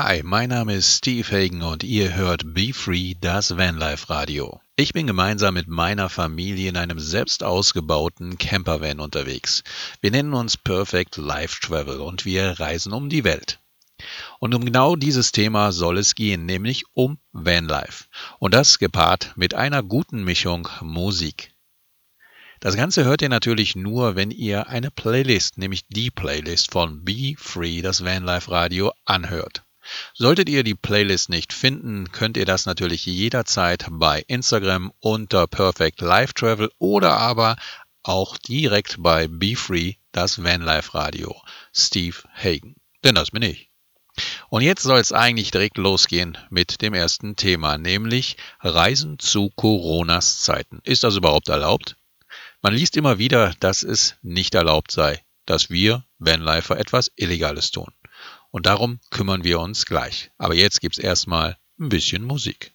Hi, mein Name ist Steve Hagen und ihr hört Be Free, das Vanlife Radio. Ich bin gemeinsam mit meiner Familie in einem selbst ausgebauten Campervan unterwegs. Wir nennen uns Perfect Life Travel und wir reisen um die Welt. Und um genau dieses Thema soll es gehen, nämlich um Vanlife. Und das gepaart mit einer guten Mischung Musik. Das Ganze hört ihr natürlich nur, wenn ihr eine Playlist, nämlich die Playlist von Be Free, das Vanlife Radio, anhört. Solltet ihr die Playlist nicht finden, könnt ihr das natürlich jederzeit bei Instagram unter Perfect Life Travel oder aber auch direkt bei Be Free, das Vanlife Radio, Steve Hagen. Denn das bin ich. Und jetzt soll es eigentlich direkt losgehen mit dem ersten Thema, nämlich Reisen zu Coronas Zeiten. Ist das überhaupt erlaubt? Man liest immer wieder, dass es nicht erlaubt sei, dass wir Vanlifer etwas Illegales tun. Und darum kümmern wir uns gleich. Aber jetzt gibt's erstmal ein bisschen Musik.